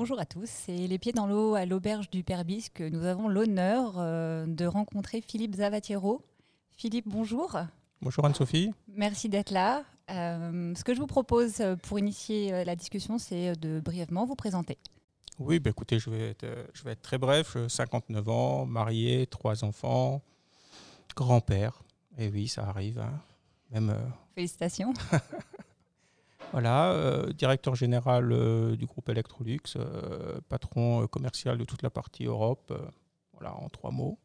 Bonjour à tous, c'est Les Pieds dans l'eau à l'auberge du Perbis que nous avons l'honneur euh, de rencontrer Philippe Zavatiero. Philippe, bonjour. Bonjour Anne-Sophie. Merci d'être là. Euh, ce que je vous propose euh, pour initier la discussion, c'est de brièvement vous présenter. Oui, bah écoutez, je vais, être, je vais être très bref. 59 ans, marié, trois enfants, grand-père. Et oui, ça arrive. Hein. Même, Félicitations. Voilà, euh, directeur général euh, du groupe Electrolux, euh, patron commercial de toute la partie Europe, voilà, en trois mots.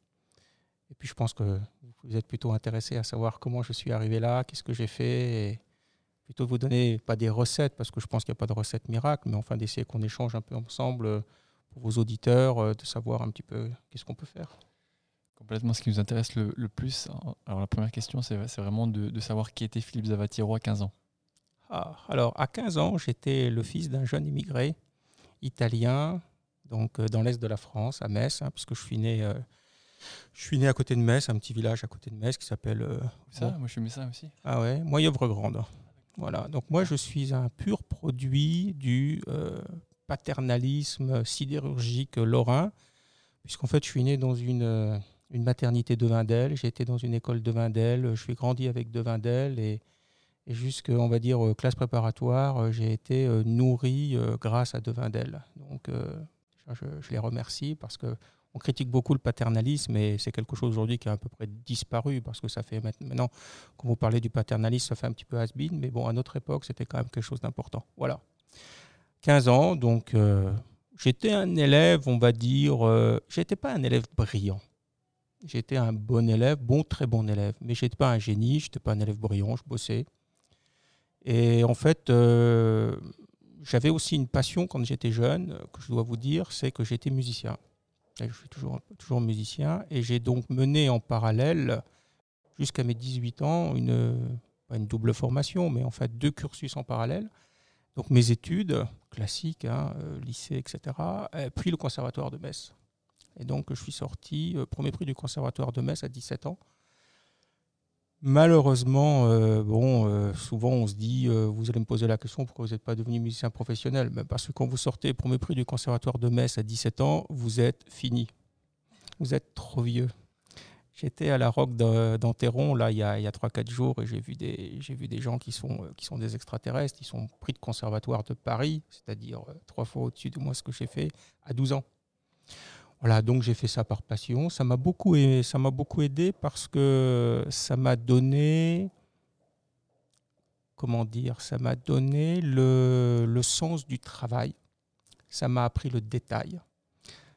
Et puis je pense que vous êtes plutôt intéressé à savoir comment je suis arrivé là, qu'est-ce que j'ai fait, et plutôt vous donner pas des recettes, parce que je pense qu'il n'y a pas de recette miracle, mais enfin d'essayer qu'on échange un peu ensemble pour vos auditeurs, de savoir un petit peu qu'est-ce qu'on peut faire. Complètement, ce qui nous intéresse le, plus, alors la première question, c'est vraiment de, de, savoir qui était Philippe Zavatiro à 15 ans. Ah, alors, à 15 ans, j'étais le fils d'un jeune immigré italien, donc euh, dans l'est de la France, à Metz, hein, puisque je suis né. Euh, je suis né à côté de Metz, un petit village à côté de Metz qui s'appelle. Euh, ça, moi je suis Messin aussi. Ah ouais, Moyeuvre-Grande. Voilà, donc moi je suis un pur produit du paternalisme sidérurgique lorrain, puisqu'en fait je suis né dans une, une maternité de Vindel, j'ai été dans une école de Vindel, je suis grandi avec de Vindel et et jusqu'à, on va dire, euh, classe préparatoire, euh, j'ai été euh, nourri grâce à Devindel. Donc, je, les remercie parce que on critique beaucoup le paternalisme et c'est quelque chose aujourd'hui qui a à peu près disparu parce que ça fait maintenant, quand vous parlez du paternalisme, ça fait un petit peu has-been, mais bon, à notre époque, c'était quand même quelque chose d'important. Voilà. 15 ans, donc j'étais un élève, on va dire, euh, j'étais pas un élève brillant. J'étais un bon élève, bon, très bon élève, mais j'étais pas un génie, j'étais pas un élève brillant, je bossais. Et en fait, euh, j'avais aussi une passion quand j'étais jeune, que je dois vous dire, c'est que j'étais musicien. je suis toujours, musicien. Et j'ai donc mené en parallèle, jusqu'à mes 18 ans, une double formation, mais en fait deux cursus en parallèle. Donc mes études classiques, hein, euh, lycée, etc., puis le conservatoire de Metz. Et donc je suis sorti, euh, premier prix du conservatoire de Metz à 17 ans. Malheureusement, euh, bon, euh, souvent on se dit, euh, vous allez me poser la question pourquoi vous n'êtes pas devenu musicien professionnel? Mais Parce que quand vous sortez premier prix du conservatoire de Metz à 17 ans, vous êtes fini. Vous êtes trop vieux. J'étais à la Roque d'Anteron là il y a, a 3-4 jours et j'ai vu des gens qui sont qui sont des extraterrestres, ils sont pris de conservatoire de Paris, c'est-à-dire trois fois au-dessus de moi ce que j'ai fait à 12 ans. Voilà, donc j'ai fait ça par passion. Ça m'a beaucoup, ça m'a beaucoup aidé parce que ça m'a donné, comment dire, ça m'a donné le, le, sens du travail. Ça m'a appris le détail.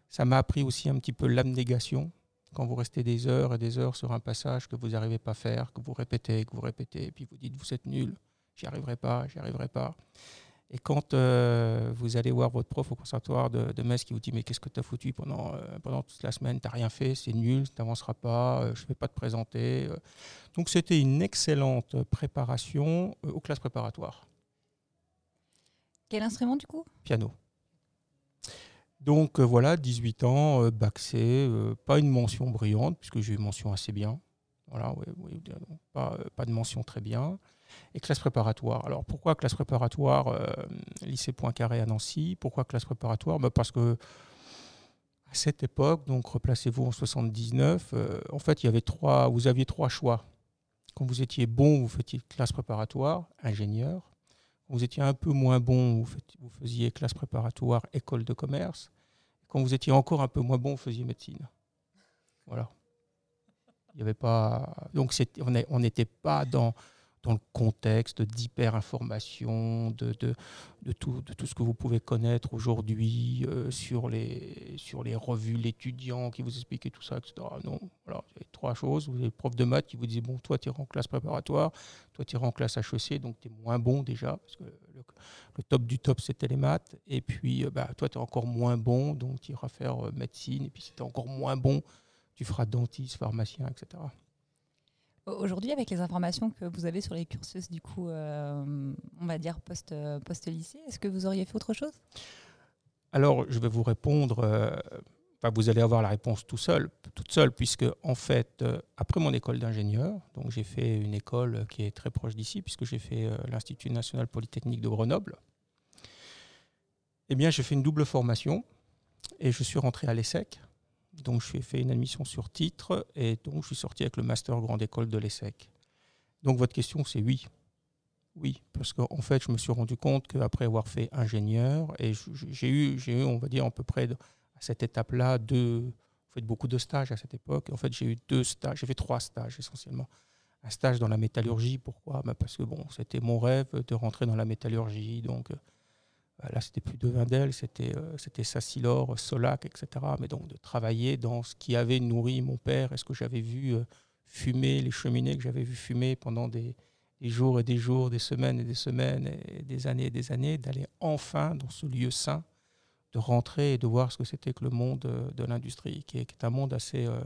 Ça m'a appris aussi un petit peu l'abnégation. Quand vous restez des heures et des heures sur un passage que vous n'arrivez pas à faire, que vous répétez, que vous répétez, et puis vous dites vous êtes nul, j'y arriverai pas, j'y arriverai pas. Et quand euh, vous allez voir votre prof au conservatoire de, de Metz qui vous dit Mais qu'est-ce que tu as foutu pendant, euh, pendant toute la semaine? Tu n'as rien fait, c'est nul, tu n'avanceras pas, euh, je ne vais pas te présenter. Donc c'était une excellente préparation aux classes préparatoires. Quel instrument du coup? Piano. Donc voilà, 18 ans, bac C, pas une mention brillante, puisque j'ai eu mention assez bien. Voilà, pas, pas de mention très bien et classe préparatoire. Alors pourquoi classe préparatoire euh, lycée Poincaré à Nancy? Pourquoi classe préparatoire? Bah, Parce que à cette époque, donc replacez-vous en 79, euh, en fait il y avait trois, vous aviez trois choix. Quand vous étiez bon, vous faisiez classe préparatoire, ingénieur. Quand vous étiez un peu moins bon, vous, faisiez classe préparatoire, école de commerce. Quand vous étiez encore un peu moins bon, vous faisiez médecine. Voilà. Il y avait pas. Donc on n'était pas dans dans le contexte d'hyper-information, de, de, tout, de tout ce que vous pouvez connaître aujourd'hui euh, sur, les, sur les revues, l'étudiant qui vous expliquait tout ça, etc. Non, voilà, vous avez trois choses. Vous avez le prof de maths qui vous dit, bon, toi, tu es en classe préparatoire, toi, tu es en classe HEC, donc tu es moins bon déjà, parce que le, top du top, c'était les maths. Et puis, euh, bah, toi, tu es encore moins bon, donc tu iras faire euh, médecine. Et puis, si tu es encore moins bon, tu feras dentiste, pharmacien, etc. Aujourd'hui, avec les informations que vous avez sur les cursus, du coup, euh, on va dire euh, post-lycée, est-ce que vous auriez fait autre chose? Alors, je vais vous répondre. Euh, vous allez avoir la réponse tout seul, toute seule, puisque en fait, après mon école d'ingénieur, donc j'ai fait une école qui est très proche d'ici, puisque j'ai fait l'Institut national polytechnique de Grenoble. Eh bien, j'ai fait une double formation et je suis rentré à l'ESSEC. Donc, j'ai fait une admission sur titre et donc je suis sorti avec le master grande école de l'ESSEC. Donc, votre question, c'est oui. Oui, parce qu'en fait, je me suis rendu compte qu'après avoir fait ingénieur, et j'ai eu, eu, on va dire, à peu près à cette étape-là, deux, fait beaucoup de stages à cette époque. En fait, j'ai eu deux stages, j'ai fait trois stages essentiellement. Un stage dans la métallurgie, pourquoi? Bah, Parce que bon, c'était mon rêve de rentrer dans la métallurgie. Donc euh, là, c'était plus de Vindel, c'était euh, c'était Sassilor, Solac, etc. Mais donc de travailler dans ce qui avait nourri mon père et ce que j'avais vu euh, fumer, les cheminées que j'avais vu fumer pendant des, des jours et des jours, des semaines et des semaines, et des années et des années, d'aller enfin dans ce lieu sain de rentrer et de voir ce que c'était que le monde euh, de l'industrie, qui, est, un monde assez, euh,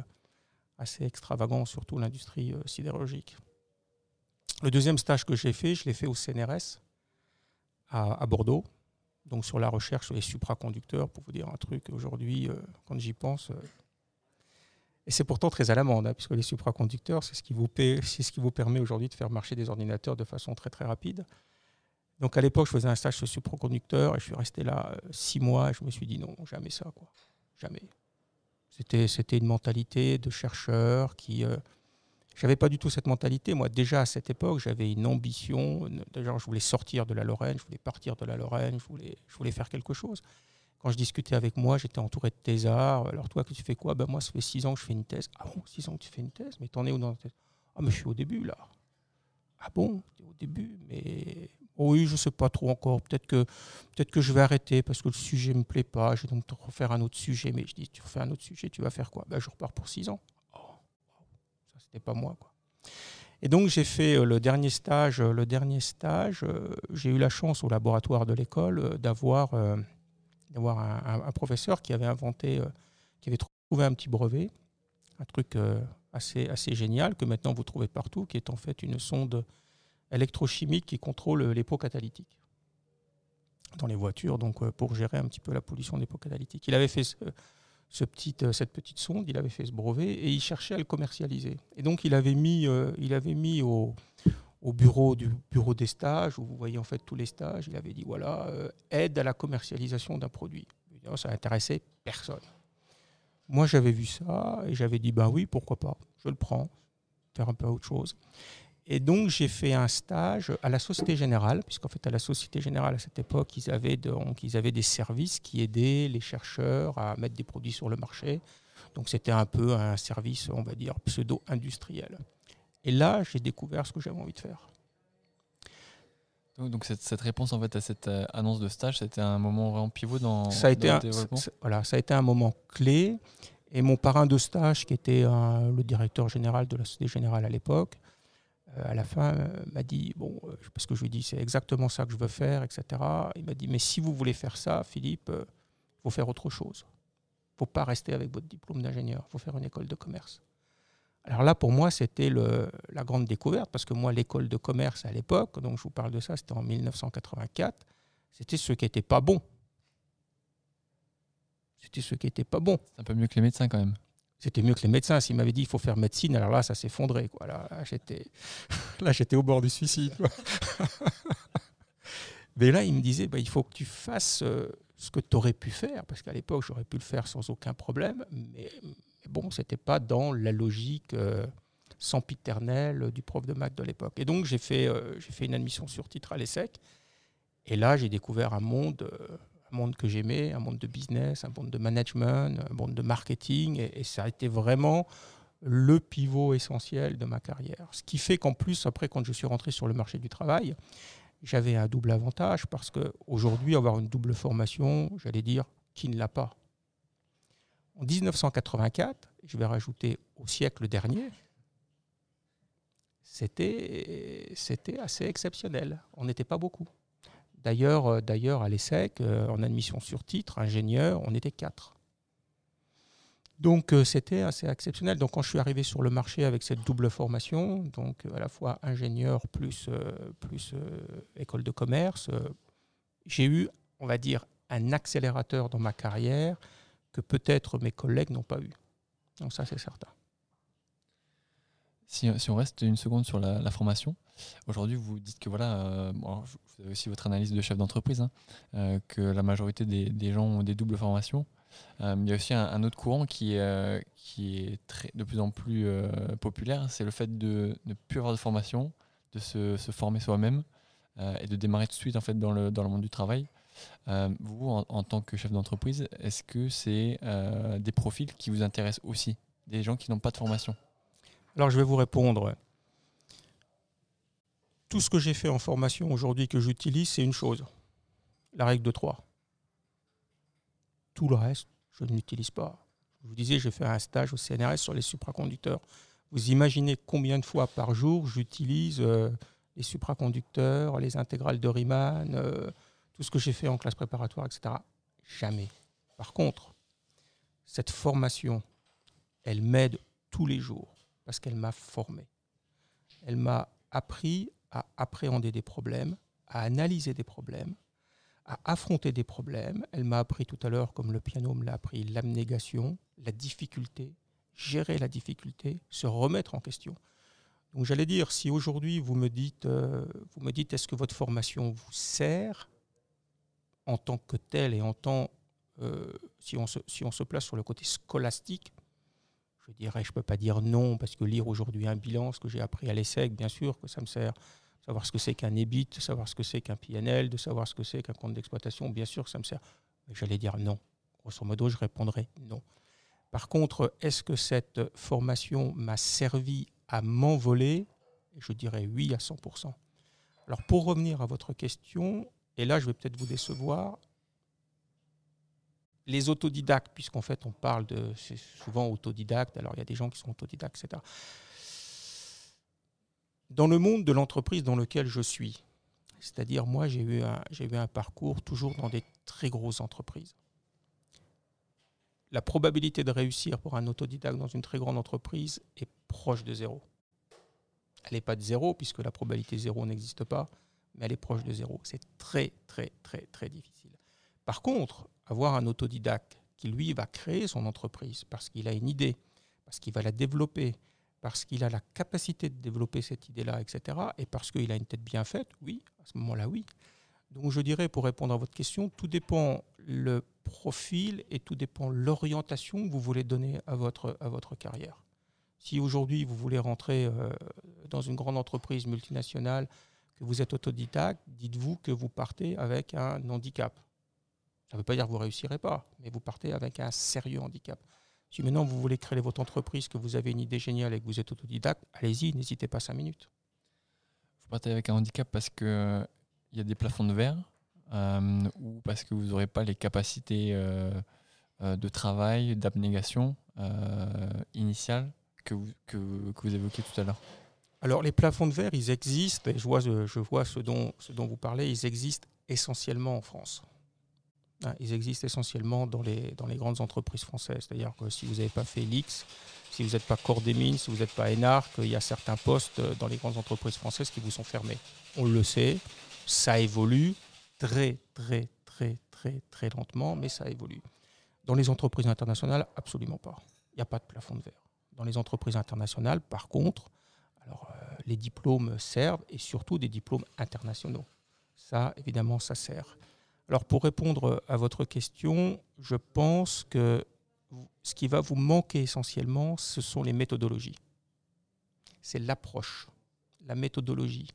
assez extravagant, surtout l'industrie euh, sidérurgique. Le deuxième stage que j'ai fait, je l'ai fait au CNRS à, Bordeaux, donc sur la recherche sur les supraconducteurs, pour vous dire un truc, aujourd'hui, quand j'y pense, et c'est pourtant très à l'amende, hein, puisque les supraconducteurs, c'est ce, qui vous permet aujourd'hui de faire marcher des ordinateurs de façon très très rapide. Donc à l'époque, je faisais un stage sur supraconducteur et je suis resté là euh, six mois et je me suis dit non, jamais ça, quoi. Jamais. C'était une mentalité de chercheur qui. J'avais pas du tout cette mentalité. Moi, déjà à cette époque, j'avais une ambition. Déjà, je voulais sortir de la Lorraine, je voulais partir de la Lorraine, je voulais, je voulais faire quelque chose. Quand je discutais avec moi, j'étais entouré de thésards. Alors, toi, que tu fais quoi? Ben, Moi, ça fait six ans que je fais une thèse. Ah bon, six ans que tu fais une thèse? Mais t'en es où dans ta thèse? Ah, mais je suis au début, là. Ah bon, es au début Mais oui, je ne sais pas trop encore. Peut-être que, peut que je vais arrêter parce que le sujet ne me plaît pas. Je vais donc refaire un autre sujet. Mais je dis, tu refais un autre sujet, tu vas faire quoi? Ben, Je repars pour six ans. C'était pas moi. Quoi. Et donc, j'ai fait euh, le dernier stage. Euh, le dernier stage, euh, j'ai eu la chance au laboratoire de l'école d'avoir d'avoir un, professeur qui avait inventé, qui avait trouvé un petit brevet, un truc assez, assez génial que maintenant vous trouvez partout, qui est en fait une sonde électrochimique qui contrôle les pots catalytiques dans les voitures, donc pour gérer un petit peu la pollution des pots catalytiques. Il avait fait ce, petit, euh, cette petite sonde, il avait fait ce brevet et il cherchait à le commercialiser. Et donc il avait mis, euh, il avait mis au, au, bureau du bureau des stages, où vous voyez en fait tous les stages, il avait dit voilà, aide à la commercialisation d'un produit. Ça n'intéressait personne. Moi j'avais vu ça et j'avais dit ben oui, pourquoi pas, je le prends, faire un peu autre chose. Et donc, j'ai fait un stage à la Société Générale, puisqu'en fait, à la Société Générale, à cette époque, ils avaient, donc, ils avaient des services qui aidaient les chercheurs à mettre des produits sur le marché. Donc, c'était un peu un service, on va dire, pseudo-industriel. Et là, j'ai découvert ce que j'avais envie de faire. Donc, cette, réponse en fait à cette euh, annonce de stage, c'était un moment vraiment pivot dans, ça a été un, développement Voilà, ça a été un moment clé. Et mon parrain de stage, qui était le directeur général de la Société Générale à l'époque, euh, à la fin, euh, m'a dit, bon, euh, parce que je lui dit, c'est exactement ça que je veux faire, etc. Il m'a dit, mais si vous voulez faire ça, Philippe, il faut faire autre chose. Il ne faut pas rester avec votre diplôme d'ingénieur, il faut faire une école de commerce. Alors là, pour moi, c'était la grande découverte, parce que moi, l'école de commerce à l'époque, donc je vous parle de ça, c'était en 1984, c'était ce qui n'était pas bon. C'était ce qui n'était pas bon. C'est un peu mieux que les médecins quand même. C'était mieux que les médecins. S'ils m'avaient dit il faut faire médecine, alors là, ça s'effondrait. Quoi. Là, j'étais, là, j'étais au bord du suicide. Mais là, il me disait bah, il faut que tu fasses euh, ce que tu aurais pu faire, parce qu'à l'époque, j'aurais pu le faire sans aucun problème. Mais, bon, ce n'était pas dans la logique euh, sempiternelle du prof de maths de l'époque. Et donc, j'ai fait, euh, j'ai fait une admission sur titre à l'ESSEC. Et là, j'ai découvert un monde un monde que j'aimais, un monde de business, un monde de management, un monde de marketing, et, ça a été vraiment le pivot essentiel de ma carrière. Ce qui fait qu'en plus, après, quand je suis rentré sur le marché du travail, j'avais un double avantage parce qu'aujourd'hui, avoir une double formation, j'allais dire, qui ne l'a pas En 1984, je vais rajouter au siècle dernier, c'était assez exceptionnel. On n'était pas beaucoup. D'ailleurs, euh, d'ailleurs à l'ESSEC, euh, en admission sur titre, ingénieur, on était quatre. Donc euh, c'était assez exceptionnel. Donc quand je suis arrivé sur le marché avec cette double formation, donc à la fois ingénieur plus, plus école de commerce, j'ai eu, on va dire, un accélérateur dans ma carrière que peut-être mes collègues n'ont pas eu. Donc ça c'est certain. Si, on reste une seconde sur la, formation, Aujourd'hui, vous dites que voilà, vous avez aussi votre analyse de chef d'entreprise, hein, que la majorité des, gens ont des doubles formations. il y a aussi un, autre courant qui, est de plus en plus populaire, c'est le fait de ne plus avoir de formation, de se, se former soi-même et de démarrer tout de suite en fait dans le, dans le monde du travail. vous, en, tant que chef d'entreprise, est-ce que c'est des profils qui vous intéressent aussi, des gens qui n'ont pas de formation? Alors je vais vous répondre. Tout ce que j'ai fait en formation aujourd'hui que j'utilise, c'est une chose, la règle de 3. Tout le reste, je ne l'utilise pas. Je vous disais, j'ai fait un stage au CNRS sur les supraconducteurs. Vous imaginez combien de fois par jour j'utilise euh, les supraconducteurs, les intégrales de Riemann, euh, tout ce que j'ai fait en classe préparatoire, etc. Jamais. Par contre, cette formation, elle m'aide tous les jours parce qu'elle m'a formé. Elle m'a appris à appréhender des problèmes, à analyser des problèmes, à affronter des problèmes. Elle m'a appris tout à l'heure, comme le piano me l'a appris, l'abnégation, la difficulté, gérer la difficulté, se remettre en question. Donc j'allais dire, si aujourd'hui vous me dites, euh, vous me dites, est-ce que votre formation vous sert en tant que telle et en tant, euh, si, on se, si on se place sur le côté scolastique, je dirais, je ne peux pas dire non, parce que lire aujourd'hui un bilan, ce que j'ai appris à l'ESSEC, bien sûr que ça me sert. Savoir ce que c'est qu'un EBIT, de savoir ce que c'est qu'un PNL, de savoir ce que c'est qu'un compte d'exploitation, bien sûr que ça me sert. Mais j'allais dire non. Grosso modo, je répondrais non. Par contre, est-ce que cette formation m'a servi à m'envoler? Je dirais oui à 100%. Alors pour revenir à votre question, et là je vais peut-être vous décevoir, les autodidactes, puisqu'en fait on parle de, c'est souvent autodidacte, alors il y a des gens qui sont autodidactes, etc. Dans le monde de l'entreprise dans lequel je suis, c'est-à-dire moi j'ai eu, un, parcours toujours dans des très grosses entreprises. La probabilité de réussir pour un autodidacte dans une très grande entreprise est proche de zéro. Elle n'est pas de zéro, puisque la probabilité zéro n'existe pas, mais elle est proche de zéro. C'est très, très, très, très difficile. Par contre, avoir un autodidacte qui, lui, va créer son entreprise parce qu'il a une idée, parce qu'il va la développer, parce qu'il a la capacité de développer cette idée-là, etc., et parce qu'il a une tête bien faite, oui, à ce moment-là, oui. Donc je dirais, pour répondre à votre question, tout dépend le profil et tout dépend l'orientation que vous voulez donner à votre, carrière. Si aujourd'hui vous voulez rentrer euh, dans une grande entreprise multinationale, que vous êtes autodidacte, dites-vous que vous partez avec un handicap. Ça ne veut pas dire que vous ne réussirez pas, mais vous partez avec un sérieux handicap. Si maintenant vous voulez créer votre entreprise, que vous avez une idée géniale et que vous êtes autodidacte, allez-y, n'hésitez pas cinq minutes. Vous partez avec un handicap parce qu'il euh, il y a des plafonds de verre euh, ou parce que vous n'aurez pas les capacités euh, de travail, d'abnégation initiale que vous, que, que vous évoquiez tout à l'heure alors les plafonds de verre, ils existent, et je vois, je vois ce, dont, ce dont vous parlez, ils existent essentiellement en France. Ah, ils existent essentiellement dans les, dans les grandes entreprises françaises. C'est-à-dire que si vous n'avez pas fait l'X, si vous n'êtes pas Corps des Mines, si vous n'êtes pas Enarc, il y a certains postes dans les grandes entreprises françaises qui vous sont fermés. On le sait, ça évolue très, très, très, très, très lentement, mais ça évolue. Dans les entreprises internationales, absolument pas. Il n'y a pas de plafond de verre. Dans les entreprises internationales, par contre, alors, euh, les diplômes servent et surtout des diplômes internationaux. Ça, évidemment, ça sert. Alors pour répondre à votre question, je pense que ce qui va vous manquer essentiellement, ce sont les méthodologies. C'est l'approche, la méthodologie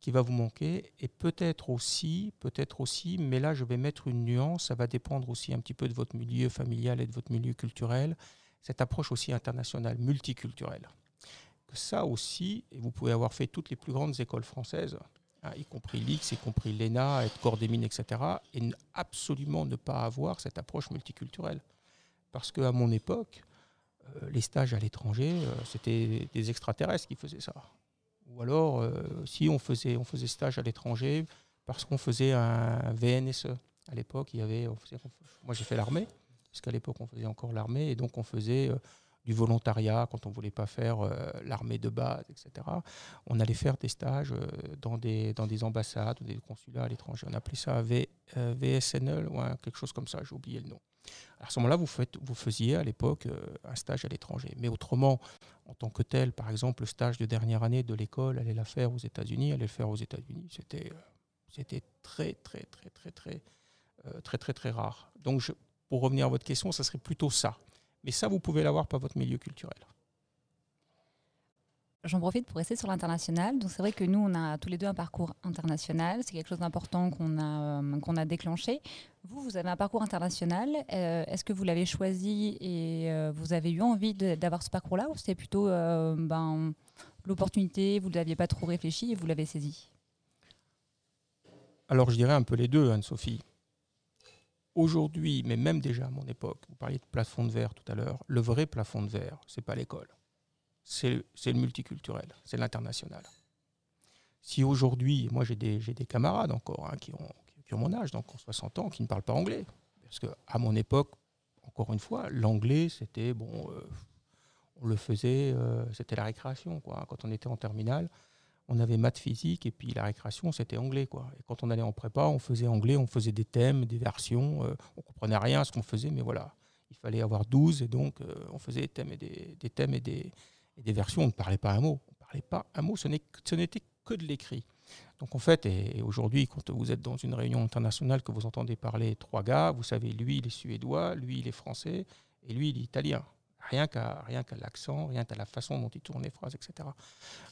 qui va vous manquer et peut-être aussi, peut-être aussi, mais là je vais mettre une nuance, ça va dépendre aussi un petit peu de votre milieu familial et de votre milieu culturel, cette approche aussi internationale, multiculturelle. Ça aussi, et vous pouvez avoir fait toutes les plus grandes écoles françaises, y compris l'X, y compris l'ENA, être corps des mines, etc., et absolument ne pas avoir cette approche multiculturelle. Parce qu'à mon époque, euh, les stages à l'étranger, euh, c'était des extraterrestres qui faisaient ça. Ou alors, euh, si on faisait, on faisait stage à l'étranger parce qu'on faisait un VNSE. À l'époque, il y avait, moi j'ai fait l'armée, puisqu'à l'époque on faisait encore l'armée, et donc on faisait du volontariat quand on ne voulait pas faire l'armée de base, etc. On allait faire des stages dans, des, dans des ambassades ou des consulats à l'étranger. On appelait ça VSNL ou quelque chose comme ça, j'ai oublié le nom. À ce moment-là, vous, vous faisiez à l'époque un stage à l'étranger. Mais autrement, en tant que tel, par exemple, le stage de dernière année de l'école, aller la faire aux États-Unis, aller le faire aux États-Unis, c'était très, très, très, très, très, euh, très, très, très rare. Donc, pour revenir à votre question, ça serait plutôt ça. Mais ça, vous pouvez l'avoir par votre milieu culturel. J'en profite pour rester sur l'international. Donc c'est vrai que nous, on a tous les deux un parcours international. C'est quelque chose d'important qu'on a, euh, qu'on a déclenché. Vous, vous avez un parcours international. Euh, est-ce que vous l'avez choisi et vous avez eu envie d'avoir ce parcours-là ou c'était plutôt ben, l'opportunité, vous ne l'aviez pas trop réfléchi et vous l'avez saisi? Alors je dirais un peu les deux, Anne-Sophie. Aujourd'hui, mais même déjà à mon époque, vous parliez de plafond de verre tout à l'heure, le vrai plafond de verre, c'est pas l'école. C'est le multiculturel, c'est l'international. Si aujourd'hui, moi j'ai des, des, camarades encore hein, qui, ont, qui, ont, mon âge, donc en 60 ans, qui ne parlent pas anglais. Parce qu'à mon époque, encore une fois, l'anglais, c'était, bon, euh, on le faisait, euh, c'était la récréation. Quoi. Quand on était en terminale, on avait maths physique et puis la récréation c'était anglais quoi. Et quand on allait en prépa, on faisait anglais, on faisait des thèmes, des versions, euh, on comprenait rien à ce qu'on faisait, mais voilà, il fallait avoir 12 et donc euh, on faisait des thèmes et des, thèmes et des, des, versions. On ne parlait pas un mot, on parlait pas un mot, ce n'était que de l'écrit. Donc en fait, et, aujourd'hui, quand vous êtes dans une réunion internationale que vous entendez parler trois gars, vous savez, lui il est suédois, lui il est français et lui il est italien rien qu'à l'accent, rien qu'à la façon dont il tourne les phrases, etc.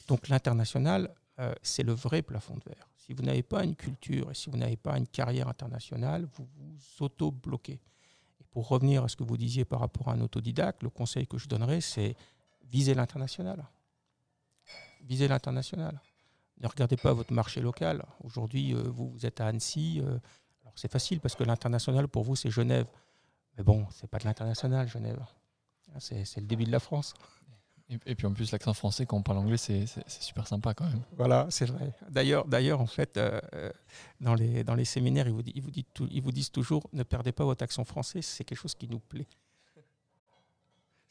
Donc l'international, euh, c'est le vrai plafond de verre. Si vous n'avez pas une culture et si vous n'avez pas une carrière internationale, vous vous auto-bloquez. Et pour revenir à ce que vous disiez par rapport à un autodidacte, le conseil que je donnerais, c'est viser l'international. Viser l'international. Ne regardez pas votre marché local. Aujourd'hui, euh, vous, vous, êtes à Annecy. Euh, alors c'est facile parce que l'international pour vous, c'est Genève. Mais bon, c'est pas de l'international, Genève. C'est le début de la France. Et, puis en plus, l'accent français, quand on parle anglais, c'est super sympa quand même. Voilà, c'est vrai. D'ailleurs, d'ailleurs, en fait, euh, euh, dans, les, dans les séminaires, ils vous, ils, vous disent ils vous disent toujours ne perdez pas votre accent français, c'est quelque chose qui nous plaît.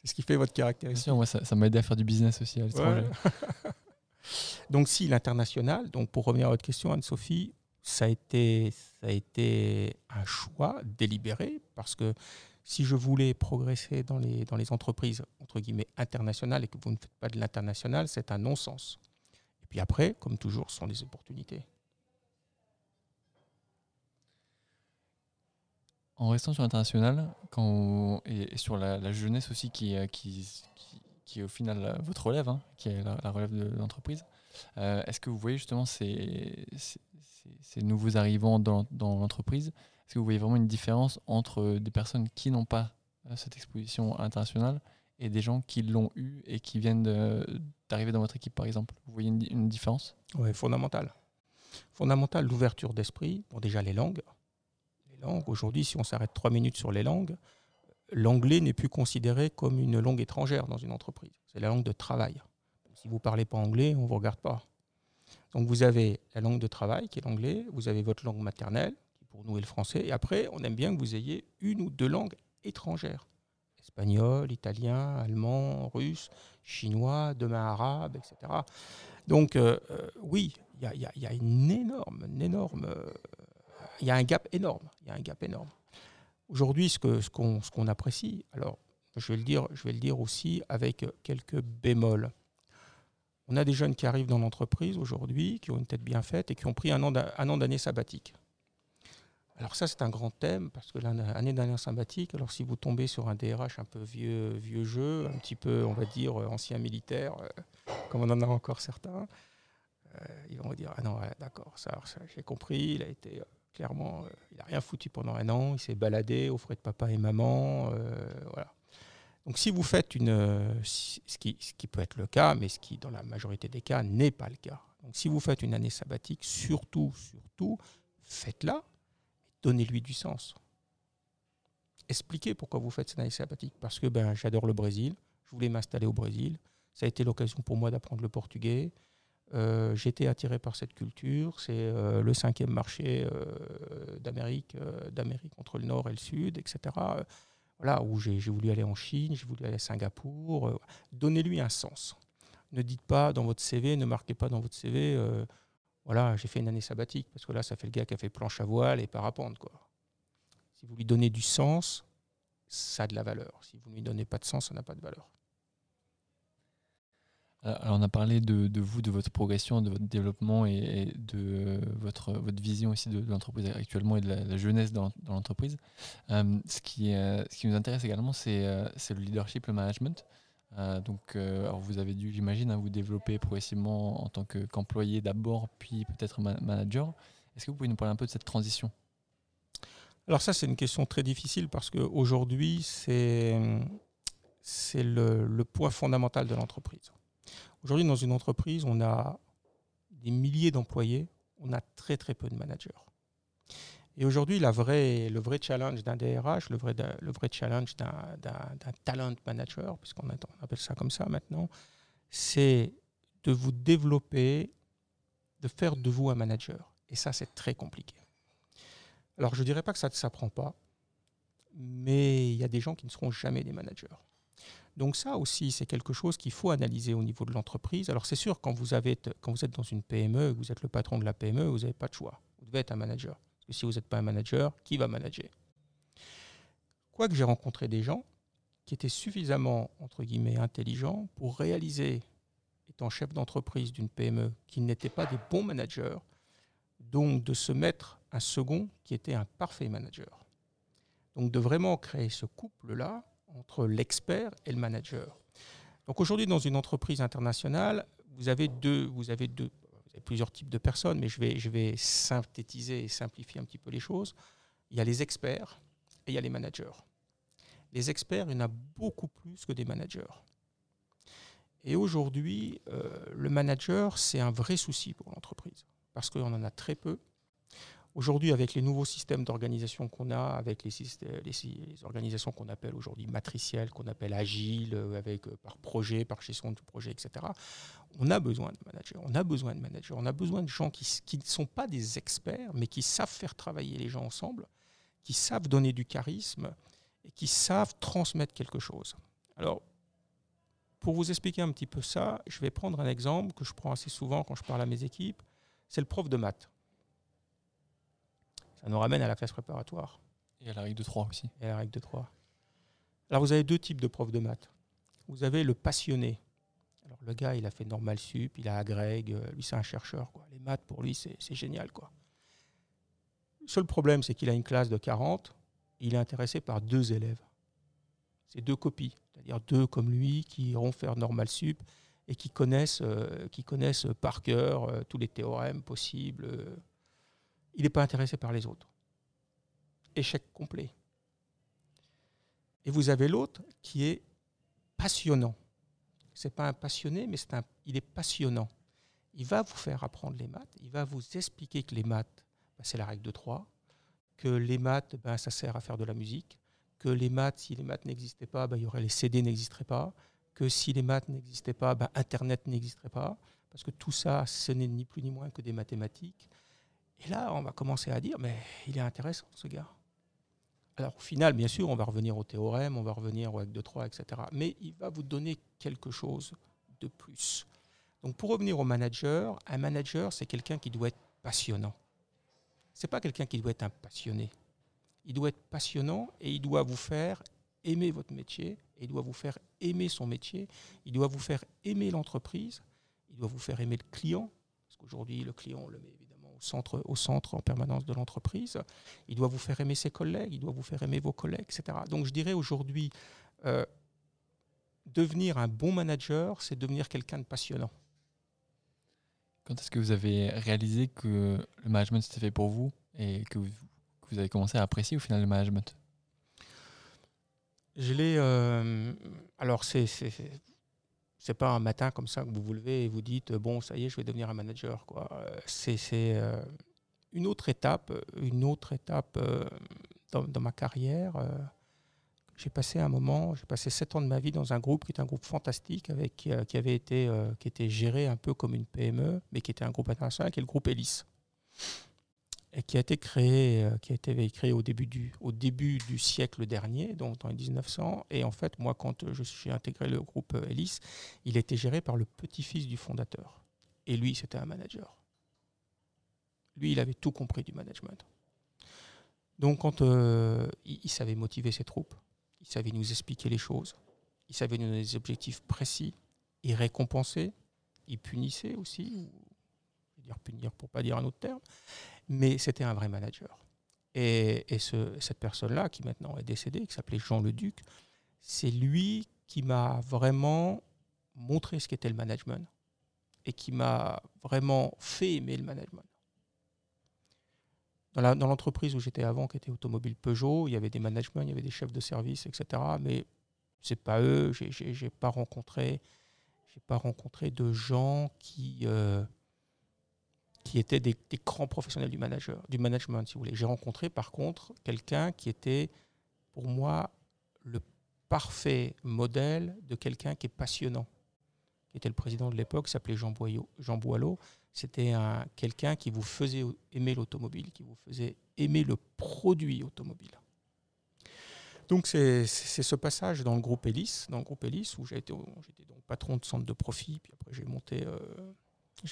C'est ce qui fait votre caractéristique. moi, ça, m'a aidé à faire du business aussi à l'étranger. donc, si l'international, donc pour revenir à votre question, Anne-Sophie, ça a, été, ça a été un choix délibéré parce que si je voulais progresser dans les, entreprises entre guillemets internationales et que vous ne faites pas de l'international, c'est un non-sens. Et puis après, comme toujours, ce sont des opportunités. En restant sur l'international, et, sur la, jeunesse aussi qui, qui, est au final votre relève, hein, qui est la, relève de l'entreprise, euh, est-ce que vous voyez justement ces, nouveaux arrivants dans l'entreprise est-ce que vous voyez vraiment une différence entre des personnes qui n'ont pas euh, cette exposition internationale et des gens qui l'ont eu et qui viennent d'arriver dans votre équipe, par exemple? Vous voyez une, différence? Oui, fondamentale. Fondamentale, l'ouverture d'esprit. Bon, déjà les langues. Les langues, aujourd'hui, si on s'arrête trois minutes sur les langues, l'anglais n'est plus considéré comme une langue étrangère dans une entreprise. C'est la langue de travail. Si vous ne parlez pas anglais, on ne vous regarde pas. Donc vous avez la langue de travail qui est l'anglais, vous avez votre langue maternelle, pour nous et le français. Et après, on aime bien que vous ayez une ou deux langues étrangères. Espagnol, italien, allemand, russe, chinois, demain arabe, etc. Donc euh, euh, oui, il y, a, une énorme, énorme, il y a un gap énorme, il y a un gap énorme. Aujourd'hui, ce que ce qu'on ce qu'on apprécie, alors je vais le dire, je vais le dire aussi avec quelques bémols. On a des jeunes qui arrivent dans l'entreprise aujourd'hui, qui ont une tête bien faite et qui ont pris un an d'année sabbatique. Alors ça, c'est un grand thème, parce que l'année dernière sympathique, alors si vous tombez sur un DRH un peu vieux, vieux jeu, un petit peu, on va dire, euh, ancien militaire, euh, comme on en a encore certains, euh, ils vont vous dire, ah non, d'accord, ça, j'ai compris, il a été clairement, il n'a rien foutu pendant un an, il s'est baladé aux frais de papa et maman, voilà. Donc si vous faites une, ce qui, ce qui peut être le cas, mais ce qui dans la majorité des cas n'est pas le cas. Donc si vous faites une année sabbatique, surtout, surtout, faites-la, donnez-lui du sens. Expliquez pourquoi vous faites cette année sabbatique. Parce que ben, j'adore le Brésil, je voulais m'installer au Brésil. Ça a été l'occasion pour moi d'apprendre le portugais. Euh, J'étais attiré par cette culture. C'est euh, le cinquième marché euh, d'Amérique, d'Amérique entre le nord et le sud, etc. voilà, où j'ai voulu aller en Chine, j'ai voulu aller à Singapour. Donnez-lui un sens. Ne dites pas dans votre CV, ne marquez pas dans votre CV, voilà, j'ai fait une année sabbatique, parce que là, ça fait le gars qui a fait planche à voile et parapente. Quoi. Si vous lui donnez du sens, ça a de la valeur. Si vous ne lui donnez pas de sens, ça n'a pas de valeur. Alors, on a parlé de, vous, de votre progression, de votre développement et, de votre, vision aussi de, l'entreprise actuellement et de la, jeunesse dans, l'entreprise. Euh, ce, qui, ce qui nous intéresse également, c'est euh, le leadership, le management. Euh, donc, alors vous avez dû, j'imagine, hein, vous développer progressivement en tant qu'employé d'abord, puis peut-être manager. Est-ce que vous pouvez nous parler un peu de cette transition? Alors ça, c'est une question très difficile parce qu'aujourd'hui, c'est le, le point fondamental de l'entreprise. Aujourd'hui, dans une entreprise, on a des milliers d'employés, on a très très peu de managers. Et aujourd'hui, le vrai challenge d'un DRH, le vrai, le vrai challenge d'un talent manager, puisqu'on appelle ça comme ça maintenant, c'est de vous développer, de faire de vous un manager. Et ça, c'est très compliqué. Alors, je ne dirais pas que ça ne s'apprend pas, mais il y a des gens qui ne seront jamais des managers. Donc ça aussi, c'est quelque chose qu'il faut analyser au niveau de l'entreprise. Alors c'est sûr, quand vous, quand vous êtes dans une PME, vous êtes le patron de la PME, vous n'avez pas de choix. Vous devez être un manager. Si vous n'êtes pas un manager, qui va manager? Quoique j'ai rencontré des gens qui étaient suffisamment, entre guillemets, intelligents pour réaliser, étant chef d'entreprise d'une PME, qu'ils n'étaient pas des bons managers, donc de se mettre un second qui était un parfait manager. Donc de vraiment créer ce couple-là entre l'expert et le manager. Donc aujourd'hui, dans une entreprise internationale, vous avez deux, vous avez deux, vous avez plusieurs types de personnes, mais je vais, synthétiser et simplifier un petit peu les choses. Il y a les experts et il y a les managers. Les experts, il y en a beaucoup plus que des managers. Et aujourd'hui, euh, le manager, c'est un vrai souci pour l'entreprise, parce qu'on en a très peu. Aujourd'hui, avec les nouveaux systèmes d'organisation qu'on a, avec les, organisations qu'on appelle aujourd'hui matricielles, qu'on appelle agiles, euh, avec euh, par projet, par gestion du projet, etc., on a besoin de managers. On a besoin de managers. On a besoin de gens qui ne sont pas des experts, mais qui savent faire travailler les gens ensemble, qui savent donner du charisme et qui savent transmettre quelque chose. Alors, pour vous expliquer un petit peu ça, je vais prendre un exemple que je prends assez souvent quand je parle à mes équipes. C'est le prof de maths. Ça nous ramène à la classe préparatoire. Et à la règle de 3 aussi. Et à la règle de 3. Alors vous avez deux types de profs de maths. Vous avez le passionné. Alors le gars, il a fait normal sup, il a agrég, euh, lui c'est un chercheur. Quoi. Les maths, pour lui, c'est génial. Quoi. Le seul problème, c'est qu'il a une classe de 40, il est intéressé par deux élèves. C'est deux copies, c'est-à-dire deux comme lui qui iront faire normal sup et qui connaissent, euh, qui connaissent par cœur euh, tous les théorèmes possibles il n'est pas intéressé par les autres. Échec complet. Et vous avez l'autre qui est passionnant. Ce n'est pas un passionné, mais c'est un, il est passionnant. Il va vous faire apprendre les maths, il va vous expliquer que les maths, ben, c'est la règle de 3, que les maths, ben, ça sert à faire de la musique, que les maths, si les maths n'existaient pas, ben, il y aurait les CD n'existeraient pas, que si les maths n'existaient pas, Internet n'existerait pas, parce que tout ça, ce n'est ni plus ni moins que des mathématiques. Et là, on va commencer à dire, mais il est intéressant, ce gars. Alors au final, bien sûr, on va revenir au théorème, on va revenir au règle de 3, etc. Mais il va vous donner quelque chose de plus. Donc pour revenir au manager, un manager, c'est quelqu'un qui doit être passionnant. Ce n'est pas quelqu'un qui doit être un passionné. Il doit être passionnant et il doit vous faire aimer votre métier, il doit vous faire aimer son métier, il doit vous faire aimer l'entreprise, il doit vous faire aimer le client, parce qu'aujourd'hui, le client, on le met au centre, au centre en permanence de l'entreprise. Il doit vous faire aimer ses collègues, il doit vous faire aimer vos collègues, etc. Donc je dirais aujourd'hui, euh, devenir un bon manager, c'est devenir quelqu'un de passionnant. Quand est-ce que vous avez réalisé que le management c'était fait pour vous et que vous, vous, avez commencé à apprécier au final le management? Je l'ai. Euh, alors, c'est c'est pas un matin comme ça que vous vous levez et vous dites bon ça y est je vais devenir un manager quoi. C'est euh, une autre étape une autre étape euh, dans, ma carrière euh, j'ai passé un moment j'ai passé sept ans de ma vie dans un groupe qui est un groupe fantastique avec qui avait été qui était géré un peu comme une PME mais qui était un groupe international qui est le groupe Elis et qui a été créé, euh, qui a été créé au début du, au début du siècle dernier, donc dans les 1900. Et en fait, moi, quand je suis intégré le groupe Elis, il était géré par le petit-fils du fondateur. Et lui, c'était un manager. Lui, il avait tout compris du management. Donc, quand euh, il, savait motiver ses troupes, il savait nous expliquer les choses, il savait nous donner des objectifs précis, il récompensait, il punissait aussi, ou je vais dire punir pour pas dire un autre terme, mais c'était un vrai manager. Et, cette personne-là, qui maintenant est décédée, qui s'appelait Jean Le Duc, c'est lui qui m'a vraiment montré ce qu'était le management et qui m'a vraiment fait aimer le management. Dans l'entreprise où j'étais avant, qui était Automobile Peugeot, il y avait des managements, il y avait des chefs de service, etc. Mais c'est pas eux. J'ai pas j'ai pas rencontré de gens qui euh, qui étaient des, grands professionnels du manager, du management, si vous voulez. J'ai rencontré par contre quelqu'un qui était pour moi le parfait modèle de quelqu'un qui est passionnant, qui était le président de l'époque, s'appelait Jean, Jean Boileau, c'était quelqu'un qui vous faisait aimer l'automobile, qui vous faisait aimer le produit automobile. Donc c'est ce passage dans le groupe Elis, dans le groupe Elis où j'étais donc patron de centre de profit, puis après j'ai monté, euh,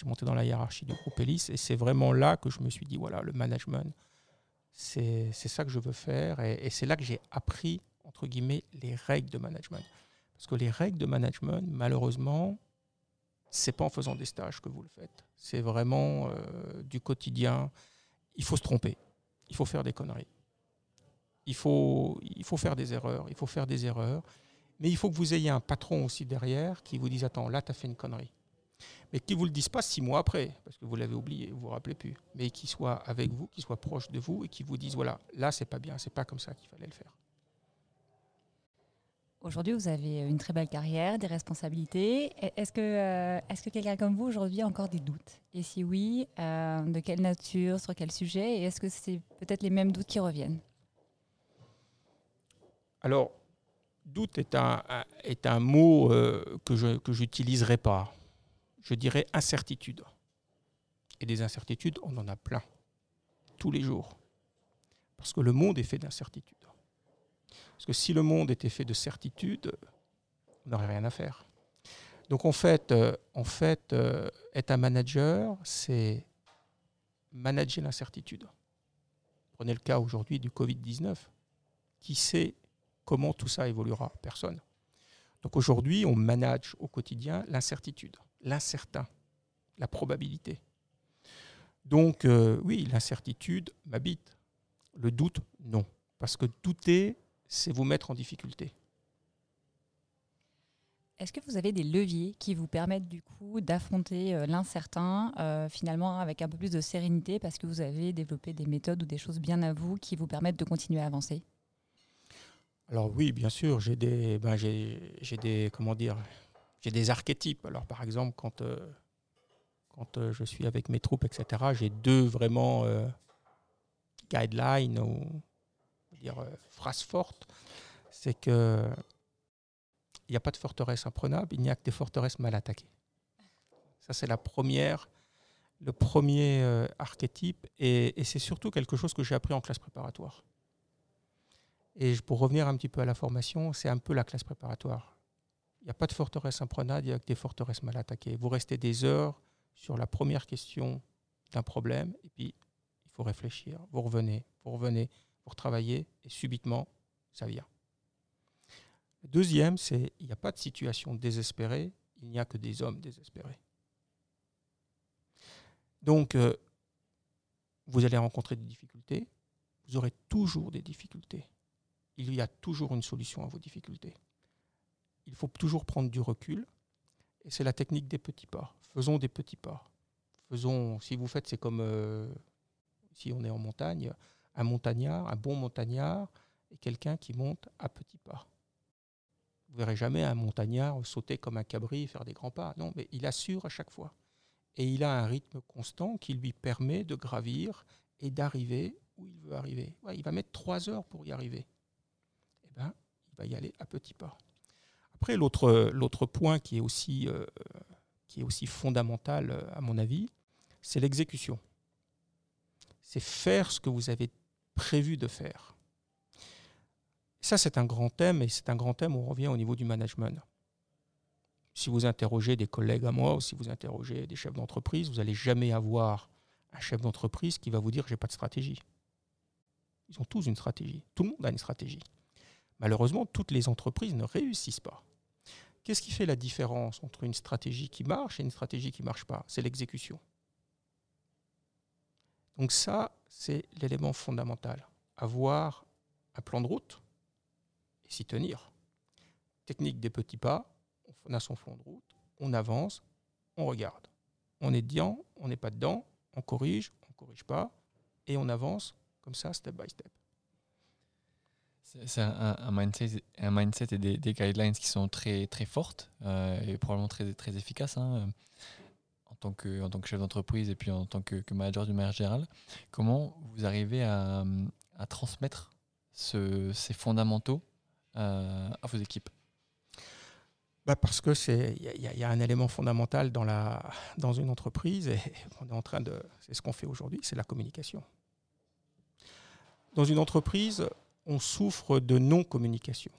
monté dans la hiérarchie du groupe Elis, et c'est vraiment là que je me suis dit voilà le management, c'est ça que je veux faire, et, et c'est là que j'ai appris entre guillemets les règles de management, parce que les règles de management malheureusement c'est pas en faisant des stages que vous le faites. C'est vraiment euh, du quotidien. Il faut se tromper. Il faut faire des conneries. Il faut, il faut faire des erreurs. Il faut faire des erreurs. Mais il faut que vous ayez un patron aussi derrière qui vous dise Attends, là, tu as fait une connerie. Mais qui ne vous le dise pas six mois après, parce que vous l'avez oublié, vous ne vous rappelez plus. Mais qui soit avec vous, qui soit proche de vous et qui vous dise Voilà, là, c'est pas bien, c'est pas comme ça qu'il fallait le faire. Aujourd'hui, vous avez une très belle carrière, des responsabilités. Est-ce que, euh, est que quelqu'un comme vous aujourd'hui a encore des doutes? Et si oui, euh, de quelle nature, sur quel sujet? Et est-ce que c'est peut-être les mêmes doutes qui reviennent? Alors, doute est un, est un mot euh, que je que j'utiliserai pas. Je dirais incertitude. Et des incertitudes, on en a plein, tous les jours. Parce que le monde est fait d'incertitudes. Parce que si le monde était fait de certitude, on n'aurait rien à faire. Donc en fait, euh, en fait euh, être un manager, c'est manager l'incertitude. Prenez le cas aujourd'hui du Covid-19. Qui sait comment tout ça évoluera? Personne. Donc aujourd'hui, on manage au quotidien l'incertitude, l'incertain, la probabilité. Donc euh, oui, l'incertitude m'habite. Le doute, non. Parce que douter, c'est vous mettre en difficulté. Est-ce que vous avez des leviers qui vous permettent du coup d'affronter euh, l'incertain euh, finalement avec un peu plus de sérénité parce que vous avez développé des méthodes ou des choses bien à vous qui vous permettent de continuer à avancer? Alors oui, bien sûr, j'ai des, ben, j'ai, des, comment dire, j'ai des archétypes. Alors par exemple, quand, euh, quand je suis avec mes troupes, etc., j'ai deux vraiment guidelines ou dire euh, phrase forte, c'est que il n'y a pas de forteresse imprenable, il n'y a que des forteresses mal attaquées. Ça, c'est la première, le premier euh, archétype, et, c'est surtout quelque chose que j'ai appris en classe préparatoire. Et pour revenir un petit peu à la formation, c'est un peu la classe préparatoire. Il n'y a pas de forteresse imprenable, il n'y a que des forteresses mal attaquées. Vous restez des heures sur la première question d'un problème, et puis il faut réfléchir. Vous revenez, vous revenez, pour travailler et subitement, ça vient. Le deuxième, c'est il n'y a pas de situation désespérée, il n'y a que des hommes désespérés. Donc, euh, vous allez rencontrer des difficultés, vous aurez toujours des difficultés. Il y a toujours une solution à vos difficultés. Il faut toujours prendre du recul, et c'est la technique des petits pas. Faisons des petits pas. Faisons, si vous faites, c'est comme euh, si on est en montagne, un montagnard, un bon montagnard, est quelqu'un qui monte à petits pas. Vous verrez jamais un montagnard sauter comme un cabri et faire des grands pas. Non, mais il assure à chaque fois. Et il a un rythme constant qui lui permet de gravir et d'arriver où il veut arriver. il va mettre trois heures pour y arriver. Eh ben, il va y aller à petits pas. Après, l'autre point qui est, aussi, euh, fondamental, euh, à mon avis, c'est l'exécution c'est faire ce que vous avez prévu de faire. Ça, c'est un grand thème, et c'est un grand thème où on revient au niveau du management. Si vous interrogez des collègues à moi, ou si vous interrogez des chefs d'entreprise, vous n'allez jamais avoir un chef d'entreprise qui va vous dire j'ai pas de stratégie. Ils ont tous une stratégie. Tout le monde a une stratégie. Malheureusement, toutes les entreprises ne réussissent pas. Qu'est-ce qui fait la différence entre une stratégie qui marche et une stratégie qui ne marche pas? C'est l'exécution. Donc ça, c'est l'élément fondamental. Avoir un plan de route et s'y tenir. Technique des petits pas, on a son plan de route, on avance, on regarde. On est dedans, on n'est pas dedans, on corrige, on ne corrige pas, et on avance comme ça, step by step. C'est un, mindset, un mindset et des, guidelines qui sont très, très fortes euh, et probablement très, très efficaces hein, en, tant que, en tant que chef d'entreprise et puis en tant que, manager du manière générale. Comment vous arrivez à, transmettre ce, ces fondamentaux euh, à vos équipes? Bah parce que il y, y, a un élément fondamental dans la dans une entreprise et on est en train de c'est ce qu'on fait aujourd'hui, c'est la communication. Dans une entreprise, on souffre de non-communication.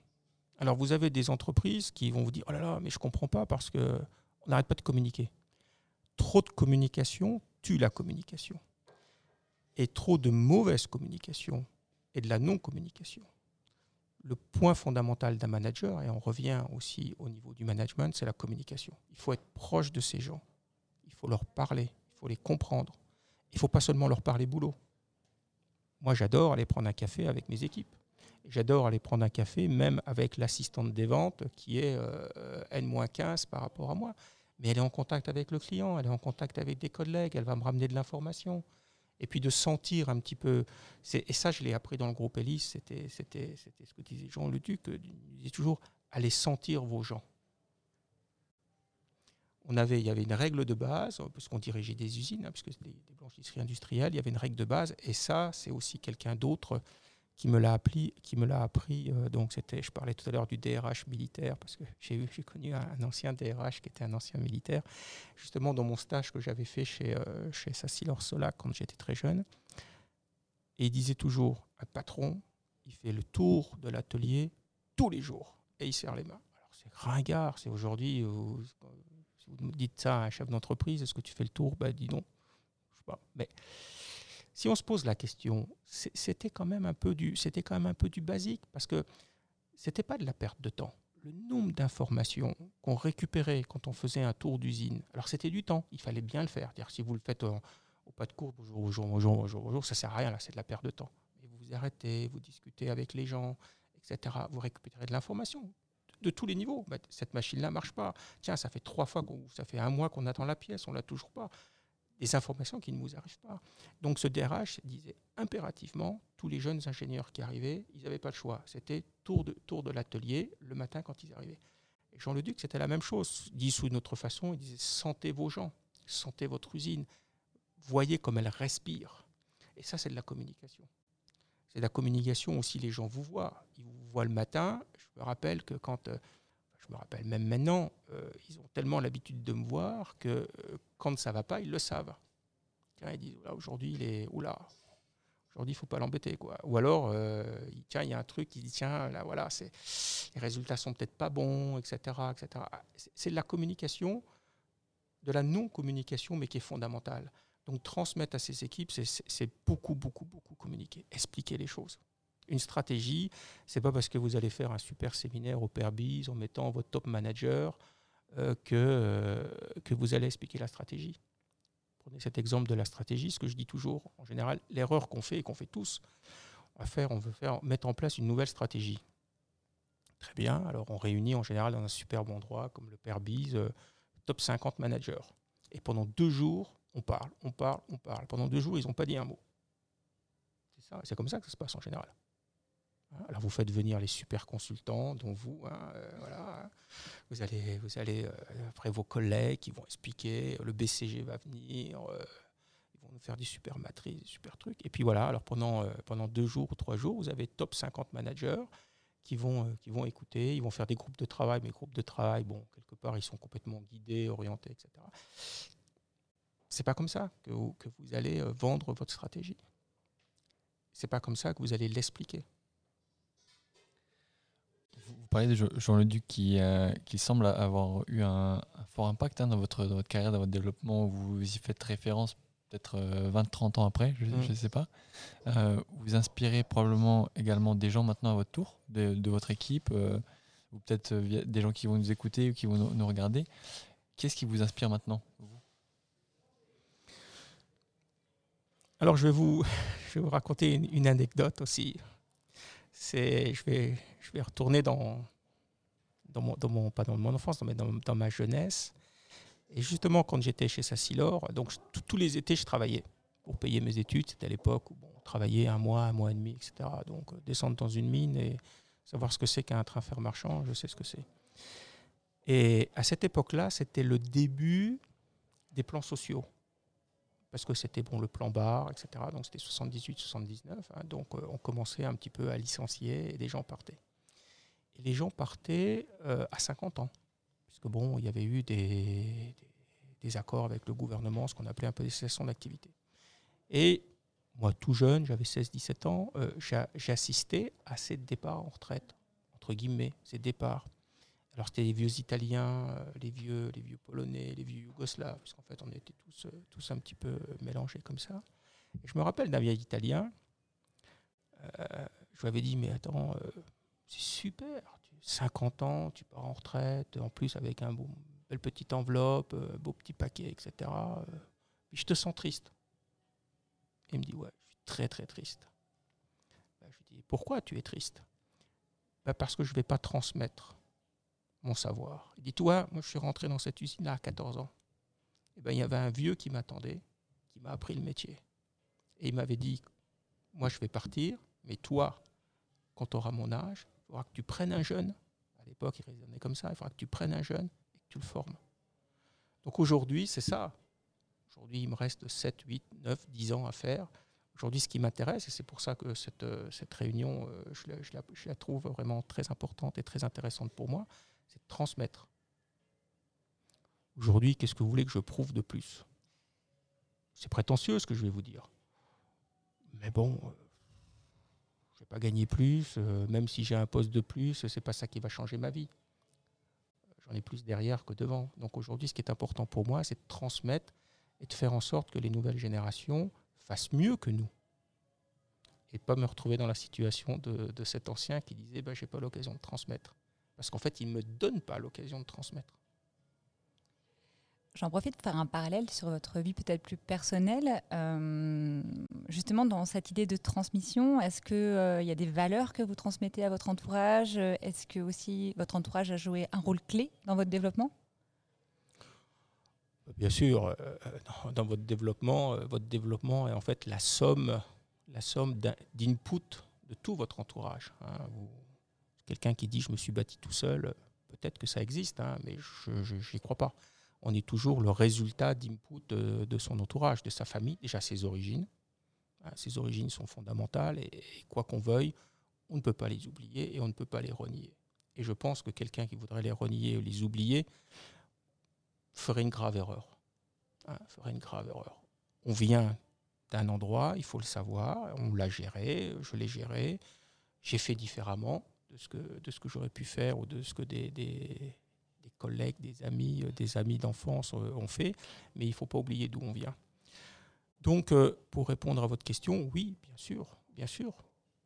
Alors vous avez des entreprises qui vont vous dire oh là là mais je comprends pas parce que on n'arrête pas de communiquer. Trop de communication tue la communication. Et trop de mauvaise communication et de la non-communication. Le point fondamental d'un manager, et on revient aussi au niveau du management, c'est la communication. Il faut être proche de ces gens. Il faut leur parler, il faut les comprendre. Il ne faut pas seulement leur parler boulot. Moi, j'adore aller prendre un café avec mes équipes. J'adore aller prendre un café, même avec l'assistante des ventes qui est euh, N-15 par rapport à moi. Mais elle est en contact avec le client, elle est en contact avec des collègues, elle va me ramener de l'information. Et puis de sentir un petit peu. Et ça, je l'ai appris dans le groupe Ellis, c'était ce que disait Jean Leduc, il disait toujours allez sentir vos gens. On avait, il y avait une règle de base, parce qu'on dirigeait des usines, hein, puisque c'était des blanchisseries industrielles, il y avait une règle de base, et ça, c'est aussi quelqu'un d'autre qui me l'a appris. Qui me l'a appris euh, donc c'était, je parlais tout à l'heure du DRH militaire parce que j'ai, connu un, ancien DRH qui était un ancien militaire, justement dans mon stage que j'avais fait chez euh, chez Sassilor Sola quand j'étais très jeune. Et il disait toujours, un patron, il fait le tour de l'atelier tous les jours et il serre les mains. Alors c'est ringard, c'est aujourd'hui. Vous dites ça à un chef d'entreprise, est-ce que tu fais le tour? Ben dis non. Je sais pas. Mais si on se pose la question, c'était quand même un peu du, c'était quand même un peu du basique parce que c'était pas de la perte de temps. Le nombre d'informations qu'on récupérait quand on faisait un tour d'usine, alors c'était du temps, il fallait bien le faire. Dire si vous le faites au, pas de cours, bonjour, bonjour, bonjour, bonjour, bonjour, ça sert à rien là, c'est de la perte de temps. Vous vous arrêtez, vous discutez avec les gens, etc. Vous récupérez de l'information de tous les niveaux. Bah, cette machine-là marche pas. Tiens, ça fait trois fois, ça fait un mois qu'on attend la pièce, on l'a toujours pas des informations qui ne vous arrivent pas. Donc ce DRH disait impérativement, tous les jeunes ingénieurs qui arrivaient, ils n'avaient pas le choix. C'était tour de, tour de l'atelier le matin quand ils arrivaient. Et Jean Leduc, c'était la même chose. Dit sous une autre façon, il disait sentez vos gens, sentez votre usine, voyez comme elle respire. Et ça, c'est de la communication. C'est de la communication aussi, les gens vous voient. Ils vous voient le matin. Je me rappelle que quand... Euh, je me rappelle même maintenant, euh, ils ont tellement l'habitude de me voir que euh, quand ça va pas, ils le savent. ils disent aujourd'hui il est oula, aujourd'hui il faut pas l'embêter quoi. Ou alors tiens il y a un truc qui dit tiens là voilà c'est les résultats sont peut-être pas bons etc etc. C'est de la communication, de la non communication mais qui est fondamentale. Donc transmettre à ces équipes c'est beaucoup beaucoup beaucoup communiquer, expliquer les choses une stratégie. C'est pas parce que vous allez faire un super séminaire au Perbiz en mettant votre top manager euh, que, euh, que vous allez expliquer la stratégie. Prenez cet exemple de la stratégie, ce que je dis toujours, en général, l'erreur qu'on fait et qu'on fait tous, on, faire, on veut faire, mettre en place une nouvelle stratégie. Très bien, alors on réunit en général dans un superbe endroit comme le Perbiz, euh, top 50 managers. Et pendant deux jours, on parle, on parle, on parle. Pendant deux jours, ils n'ont pas dit un mot. C'est comme ça que ça se passe en général. Hein, alors vous faites venir les super consultants, dont vous, hein, euh, voilà. Vous allez, vous allez euh, après vos collègues qui vont expliquer, le BCG va venir, euh, ils vont nous faire des super matrices, des super trucs. Et puis voilà, alors pendant, pendant deux jours ou trois jours, vous avez top 50 managers qui vont, qui vont écouter, ils vont faire des groupes de travail, mais groupes de travail, bon, quelque part, ils sont complètement guidés, orientés, etc. C'est pas comme ça que que vous allez vendre votre stratégie. C'est pas comme ça que vous allez l'expliquer. Vous parlez de Jean Leduc qui, euh, qui semble avoir eu un, fort impact hein, dans, votre, dans votre carrière, dans votre développement. Vous y faites référence peut-être 20-30 ans après, je ne mm. sais pas. vous inspirez probablement également des gens maintenant à votre tour, de, de votre équipe, ou peut-être des gens qui vont nous écouter ou qui vont nous, regarder. Qu'est-ce qui vous inspire maintenant Alors, je vais vous, je vais vous raconter une, anecdote aussi. C'est, je vais, je vais retourner dans, dans mon, dans mon, pas dans mon enfance, mais dans, ma jeunesse. Et justement, quand j'étais chez Sassilor, donc tous les étés, je travaillais pour payer mes études. C'était à l'époque où bon, on travaillait un mois, un mois et demi, etc. Donc, euh, descendre dans une mine et savoir ce que c'est qu'un train fer marchand, je sais ce que c'est. Et à cette époque-là, c'était le début des plans sociaux. Parce que c'était bon, le plan bar, etc. Donc c'était 78-79. Hein. donc euh, on commençait un petit peu à licencier et les gens partaient. Et les gens partaient euh, à 50 ans. Puisque bon, il y avait eu des, des, accords avec le gouvernement, ce qu'on appelait un peu des cessations d'activité. Et moi, tout jeune, j'avais 16-17 ans, euh, j'assistais à ces départs en retraite, entre guillemets, ces départs alors c'était les vieux Italiens, euh, les vieux, les vieux Polonais, les vieux Yougoslaves, parce qu'en fait on était tous, euh, tous un petit peu mélangés comme ça. Et je me rappelle d'un vieil Italien, euh, je lui avais dit mais attends, c'est super, 50 ans, tu pars en retraite, en plus avec un beau, belle petite enveloppe, beau petit paquet, etc. puis je te sens triste. Il me dit ouais, je suis très très triste. Ben, je lui dis pourquoi tu es triste? Ben, Parce que je ne vais pas transmettre mon savoir. Il dit, toi, moi je suis rentré dans cette usine à 14 ans. Et eh ben, il y avait un vieux qui m'attendait, qui m'a appris le métier. Et il m'avait dit, moi je vais partir, mais toi, quand tu auras mon âge, il faudra que tu prennes un jeune. À l'époque, il raisonnait comme ça, il faudra que tu prennes un jeune et que tu le formes. Donc aujourd'hui, c'est ça. Aujourd'hui, il me reste 7, 8, 9, 10 ans à faire. Aujourd'hui, ce qui m'intéresse, et c'est pour ça que cette, cette réunion, euh, je la, trouve vraiment très importante et très intéressante pour moi, c'est de transmettre. Aujourd'hui, qu'est-ce que vous voulez que je prouve de plus? C'est prétentieux ce que je vais vous dire. Mais bon, euh, je ne vais pas gagner plus, euh, même si j'ai un poste de plus, ce n'est pas ça qui va changer ma vie. J'en ai plus derrière que devant. Donc aujourd'hui, ce qui est important pour moi, c'est de transmettre et de faire en sorte que les nouvelles générations fassent mieux que nous. Et pas me retrouver dans la situation de, cet ancien qui disait bah, Je n'ai pas l'occasion de transmettre parce qu'en fait, il ne me donne pas l'occasion de transmettre. J'en profite pour faire un parallèle sur votre vie peut-être plus personnelle. Euh, justement, dans cette idée de transmission, est-ce qu'il euh, y a des valeurs que vous transmettez à votre entourage? Est-ce que aussi votre entourage a joué un rôle clé dans votre développement? Bien sûr, euh, dans, votre développement, votre développement est en fait la somme, la somme d'input de tout votre entourage. Hein. Vous, Quelqu'un qui dit je me suis bâti tout seul, peut-être que ça existe, hein, mais je n'y crois pas. On est toujours le résultat d'input de, son entourage, de sa famille, déjà ses origines. Hein, ses origines sont fondamentales et, quoi qu'on veuille, on ne peut pas les oublier et on ne peut pas les renier. Et je pense que quelqu'un qui voudrait les renier ou les oublier ferait une grave erreur. Hein, ferait une grave erreur. On vient d'un endroit, il faut le savoir, on l'a géré, je l'ai géré, j'ai fait différemment, de ce que, de ce que j'aurais pu faire ou de ce que des, des, collègues, des amis, euh, des amis d'enfance euh, ont fait, mais il ne faut pas oublier d'où on vient. Donc, euh, pour répondre à votre question, oui, bien sûr, bien sûr.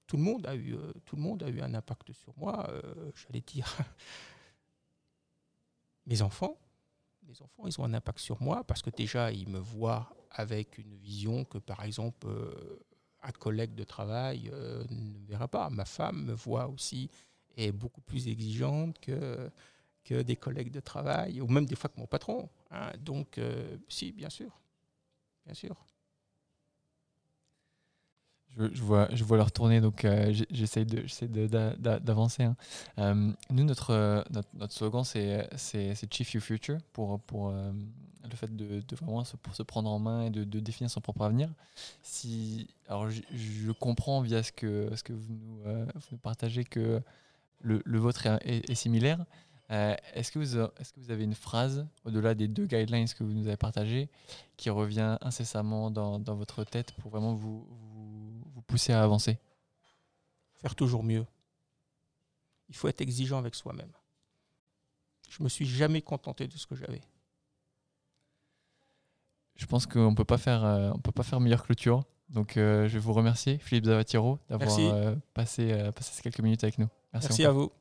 Tout le monde a eu, tout le monde a eu un impact sur moi. J'allais dire, mes enfants, mes enfants, ils ont un impact sur moi parce que déjà, ils me voient avec une vision que, par exemple, un collègue de travail euh, ne verra pas. Ma femme me voit aussi est beaucoup plus exigeante que, que des collègues de travail, ou même des fois que mon patron. Hein. Donc, euh, si, bien sûr. Bien sûr. Je, vois, je vois leur tourner, donc euh, j'essaie d'avancer. Hein. Euh, nous, notre, notre, notre slogan, c'est Chief You Future, pour, pour le fait de, vraiment se, prendre en main et de, définir son propre avenir. Si, alors, je, je comprends via ce que, ce que vous, nous, vous nous partagez que le, le vôtre est, similaire. Est-ce que, vous, est que vous avez une phrase, au-delà des deux guidelines que vous nous avez partagées, qui revient incessamment dans, dans votre tête pour vraiment vous vous poussez à avancer? Faire toujours mieux. Il faut être exigeant avec soi-même. Je me suis jamais contenté de ce que j'avais. Je pense qu'on peut pas faire, euh, on peut pas faire meilleure clôture. Donc, euh, je vais vous remercier, Philippe Zavatiro, d'avoir euh, passé, passé ces quelques minutes avec nous. Merci, Merci à vous.